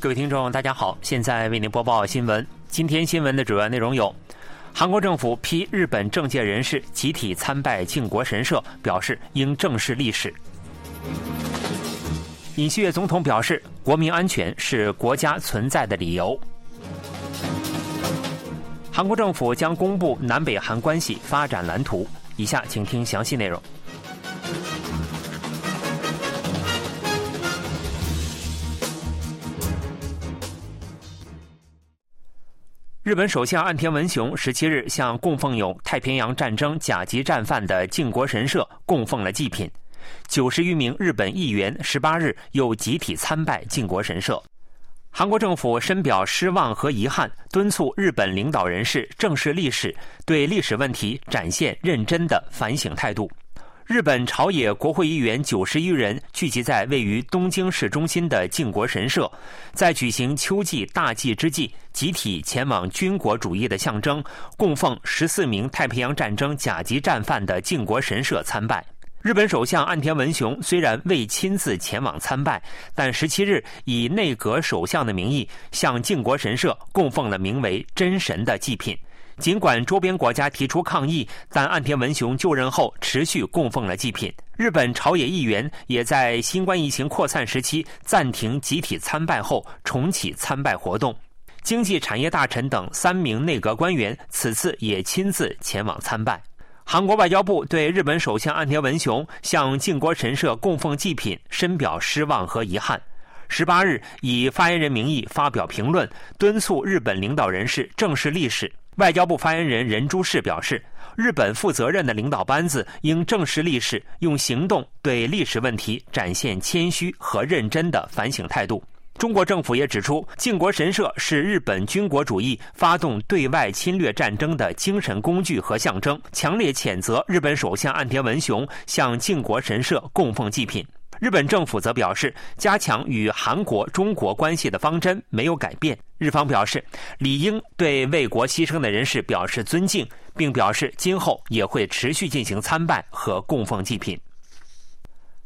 各位听众，大家好，现在为您播报新闻。今天新闻的主要内容有：韩国政府批日本政界人士集体参拜靖国神社，表示应正视历史；尹锡悦总统表示，国民安全是国家存在的理由；韩国政府将公布南北韩关系发展蓝图。以下请听详细内容。日本首相岸田文雄十七日向供奉有太平洋战争甲级战犯的靖国神社供奉了祭品，九十余名日本议员十八日又集体参拜靖国神社。韩国政府深表失望和遗憾，敦促日本领导人士正视历史，对历史问题展现认真的反省态度。日本朝野国会议员九十余人聚集在位于东京市中心的靖国神社，在举行秋季大祭之际，集体前往军国主义的象征——供奉十四名太平洋战争甲级战犯的靖国神社参拜。日本首相岸田文雄虽然未亲自前往参拜，但十七日以内阁首相的名义向靖国神社供奉了名为“真神”的祭品。尽管周边国家提出抗议，但岸田文雄就任后持续供奉了祭品。日本朝野议员也在新冠疫情扩散时期暂停集体参拜后重启参拜活动。经济产业大臣等三名内阁官员此次也亲自前往参拜。韩国外交部对日本首相岸田文雄向靖国神社供奉祭品深表失望和遗憾。十八日以发言人名义发表评论，敦促日本领导人士正视历史。外交部发言人任珠世表示，日本负责任的领导班子应正视历史，用行动对历史问题展现谦虚和认真的反省态度。中国政府也指出，靖国神社是日本军国主义发动对外侵略战争的精神工具和象征，强烈谴责日本首相岸田文雄向靖国神社供奉祭品。日本政府则表示，加强与韩国、中国关系的方针没有改变。日方表示，理应对为国牺牲的人士表示尊敬，并表示今后也会持续进行参拜和供奉祭品。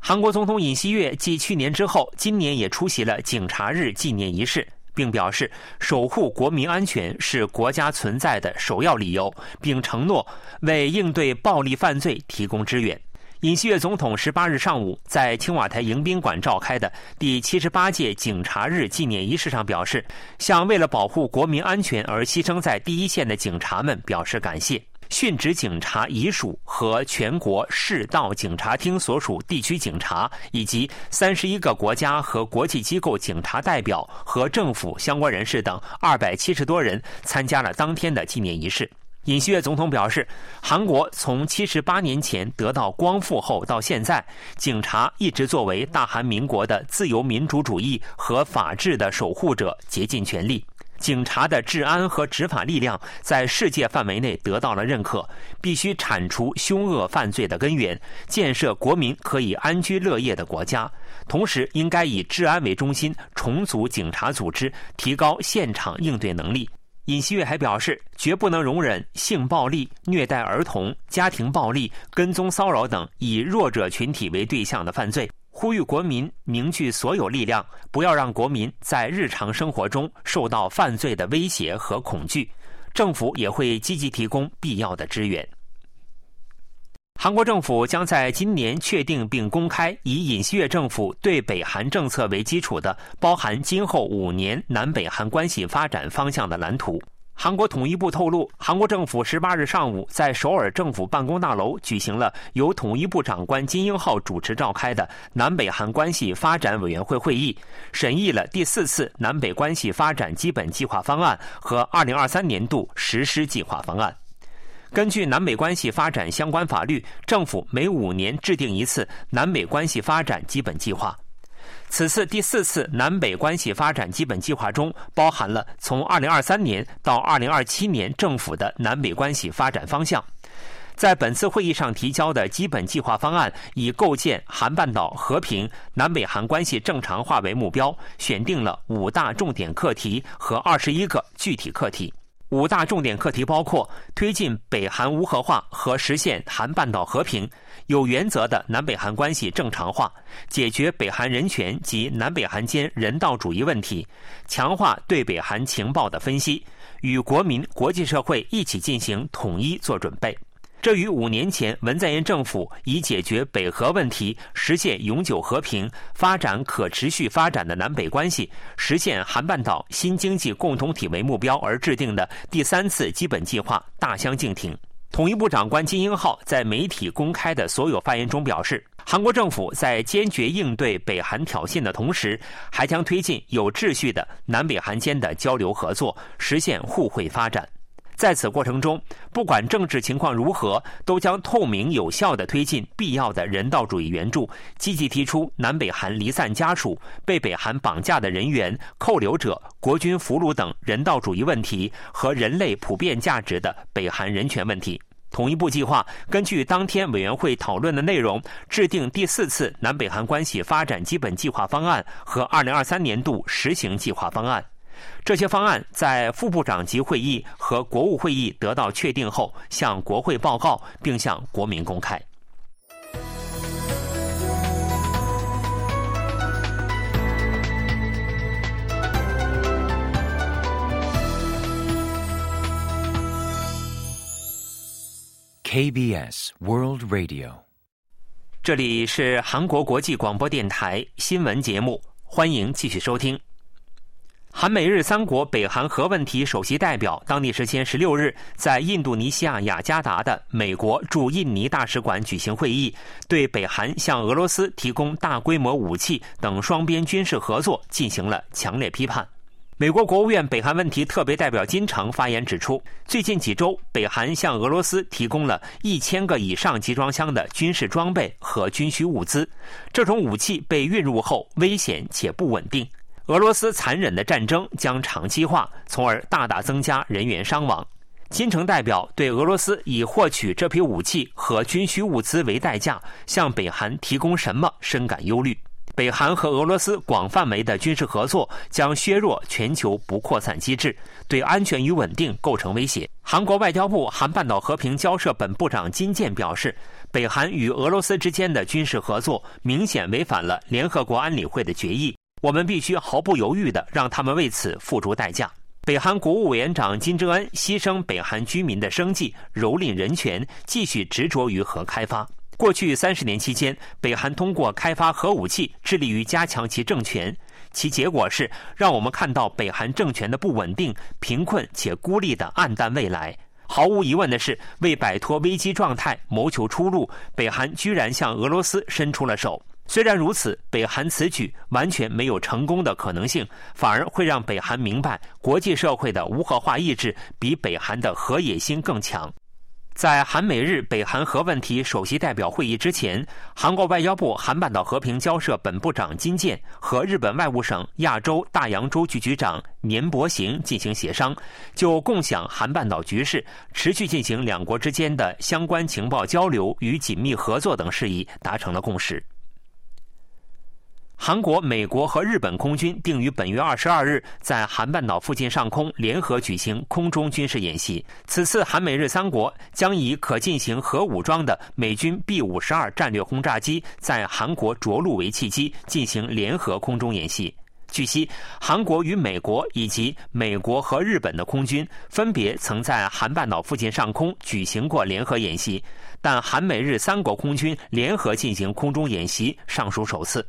韩国总统尹锡悦继去年之后，今年也出席了警察日纪念仪式，并表示守护国民安全是国家存在的首要理由，并承诺为应对暴力犯罪提供支援。尹锡悦总统十八日上午在青瓦台迎宾馆召开的第七十八届警察日纪念仪式上表示，向为了保护国民安全而牺牲在第一线的警察们表示感谢。殉职警察遗属和全国市道警察厅所属地区警察，以及三十一个国家和国际机构警察代表和政府相关人士等二百七十多人参加了当天的纪念仪式。尹锡悦总统表示，韩国从七十八年前得到光复后到现在，警察一直作为大韩民国的自由民主主义和法治的守护者，竭尽全力。警察的治安和执法力量在世界范围内得到了认可，必须铲除凶恶犯罪的根源，建设国民可以安居乐业的国家。同时，应该以治安为中心，重组警察组织，提高现场应对能力。尹锡悦还表示，绝不能容忍性暴力、虐待儿童、家庭暴力、跟踪骚扰等以弱者群体为对象的犯罪，呼吁国民凝聚所有力量，不要让国民在日常生活中受到犯罪的威胁和恐惧。政府也会积极提供必要的支援。韩国政府将在今年确定并公开以尹锡悦政府对北韩政策为基础的包含今后五年南北韩关系发展方向的蓝图。韩国统一部透露，韩国政府十八日上午在首尔政府办公大楼举行了由统一部长官金英浩主持召开的南北韩关系发展委员会会议，审议了第四次南北关系发展基本计划方案和二零二三年度实施计划方案。根据南北关系发展相关法律，政府每五年制定一次南北关系发展基本计划。此次第四次南北关系发展基本计划中，包含了从二零二三年到二零二七年政府的南北关系发展方向。在本次会议上提交的基本计划方案，以构建韩半岛和平、南北韩关系正常化为目标，选定了五大重点课题和二十一个具体课题。五大重点课题包括推进北韩无核化和实现韩半岛和平，有原则的南北韩关系正常化，解决北韩人权及南北韩间人道主义问题，强化对北韩情报的分析，与国民、国际社会一起进行统一做准备。这与五年前文在寅政府以解决北核问题、实现永久和平、发展可持续发展的南北关系、实现韩半岛新经济共同体为目标而制定的第三次基本计划大相径庭。统一部长官金英浩在媒体公开的所有发言中表示，韩国政府在坚决应对北韩挑衅的同时，还将推进有秩序的南北韩间的交流合作，实现互惠发展。在此过程中，不管政治情况如何，都将透明有效地推进必要的人道主义援助，积极提出南北韩离散家属、被北韩绑架的人员、扣留者、国军俘虏等人道主义问题和人类普遍价值的北韩人权问题。统一部计划根据当天委员会讨论的内容，制定第四次南北韩关系发展基本计划方案和二零二三年度实行计划方案。这些方案在副部长级会议和国务会议得到确定后，向国会报告，并向国民公开。KBS World Radio，这里是韩国国际广播电台新闻节目，欢迎继续收听。韩美日三国北韩核问题首席代表当地时间十六日在印度尼西亚雅加达的美国驻印尼大使馆举行会议，对北韩向俄罗斯提供大规模武器等双边军事合作进行了强烈批判。美国国务院北韩问题特别代表金城发言指出，最近几周，北韩向俄罗斯提供了一千个以上集装箱的军事装备和军需物资，这种武器被运入后危险且不稳定。俄罗斯残忍的战争将长期化，从而大大增加人员伤亡。金城代表对俄罗斯以获取这批武器和军需物资为代价向北韩提供什么深感忧虑。北韩和俄罗斯广范围的军事合作将削弱全球不扩散机制，对安全与稳定构成威胁。韩国外交部韩半岛和平交涉本部长金健表示，北韩与俄罗斯之间的军事合作明显违反了联合国安理会的决议。我们必须毫不犹豫地让他们为此付出代价。北韩国务委员长金正恩牺牲北韩居民的生计，蹂躏人权，继续执着于核开发。过去三十年期间，北韩通过开发核武器，致力于加强其政权，其结果是让我们看到北韩政权的不稳定、贫困且孤立的暗淡未来。毫无疑问的是，为摆脱危机状态、谋求出路，北韩居然向俄罗斯伸出了手。虽然如此，北韩此举完全没有成功的可能性，反而会让北韩明白，国际社会的无核化意志比北韩的核野心更强。在韩美日北韩核问题首席代表会议之前，韩国外交部韩半岛和平交涉本部长金健和日本外务省亚洲大洋洲局局长年伯行进行协商，就共享韩半岛局势、持续进行两国之间的相关情报交流与紧密合作等事宜达成了共识。韩国、美国和日本空军定于本月二十二日在韩半岛附近上空联合举行空中军事演习。此次韩美日三国将以可进行核武装的美军 B 五十二战略轰炸机在韩国着陆为契机，进行联合空中演习。据悉，韩国与美国以及美国和日本的空军分别曾在韩半岛附近上空举行过联合演习，但韩美日三国空军联合进行空中演习尚属首次。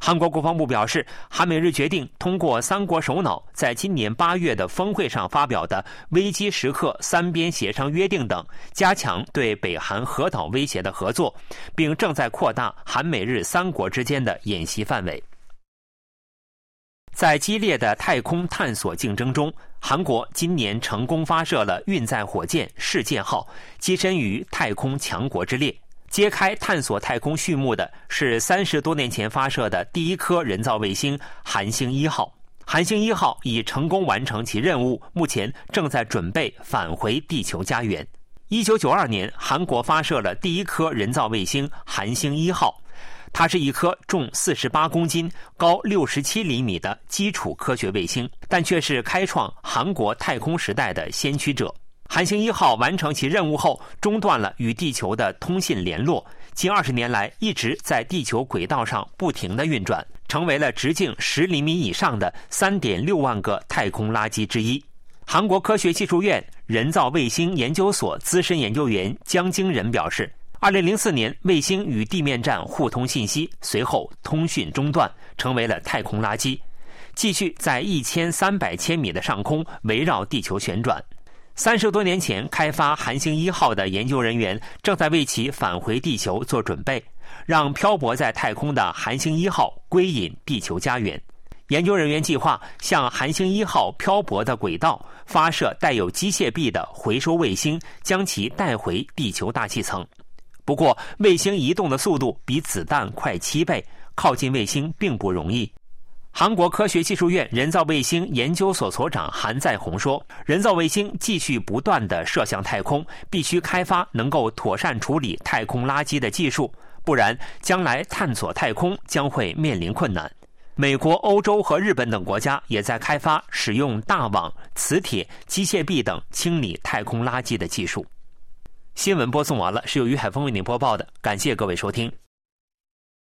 韩国国防部表示，韩美日决定通过三国首脑在今年八月的峰会上发表的危机时刻三边协商约定等，加强对北韩核岛威胁的合作，并正在扩大韩美日三国之间的演习范围。在激烈的太空探索竞争中，韩国今年成功发射了运载火箭“世界号”，跻身于太空强国之列。揭开探索太空序幕的是三十多年前发射的第一颗人造卫星“韩星一号”。韩星一号已成功完成其任务，目前正在准备返回地球家园。一九九二年，韩国发射了第一颗人造卫星“韩星一号”，它是一颗重四十八公斤、高六十七厘米的基础科学卫星，但却是开创韩国太空时代的先驱者。韩星一号完成其任务后，中断了与地球的通信联络，近二十年来一直在地球轨道上不停的运转，成为了直径十厘米以上的三点六万个太空垃圾之一。韩国科学技术院人造卫星研究所资深研究员姜京仁表示。二零零四年，卫星与地面站互通信息，随后通讯中断，成为了太空垃圾，继续在一千三百千米的上空围绕地球旋转。三十多年前开发韩星一号的研究人员正在为其返回地球做准备，让漂泊在太空的韩星一号归隐地球家园。研究人员计划向韩星一号漂泊的轨道发射带有机械臂的回收卫星，将其带回地球大气层。不过，卫星移动的速度比子弹快七倍，靠近卫星并不容易。韩国科学技术院人造卫星研究所所长韩在红说：“人造卫星继续不断的射向太空，必须开发能够妥善处理太空垃圾的技术，不然将来探索太空将会面临困难。”美国、欧洲和日本等国家也在开发使用大网、磁铁、机械臂等清理太空垃圾的技术。新闻播送完了，是由于海峰为您播报的，感谢各位收听。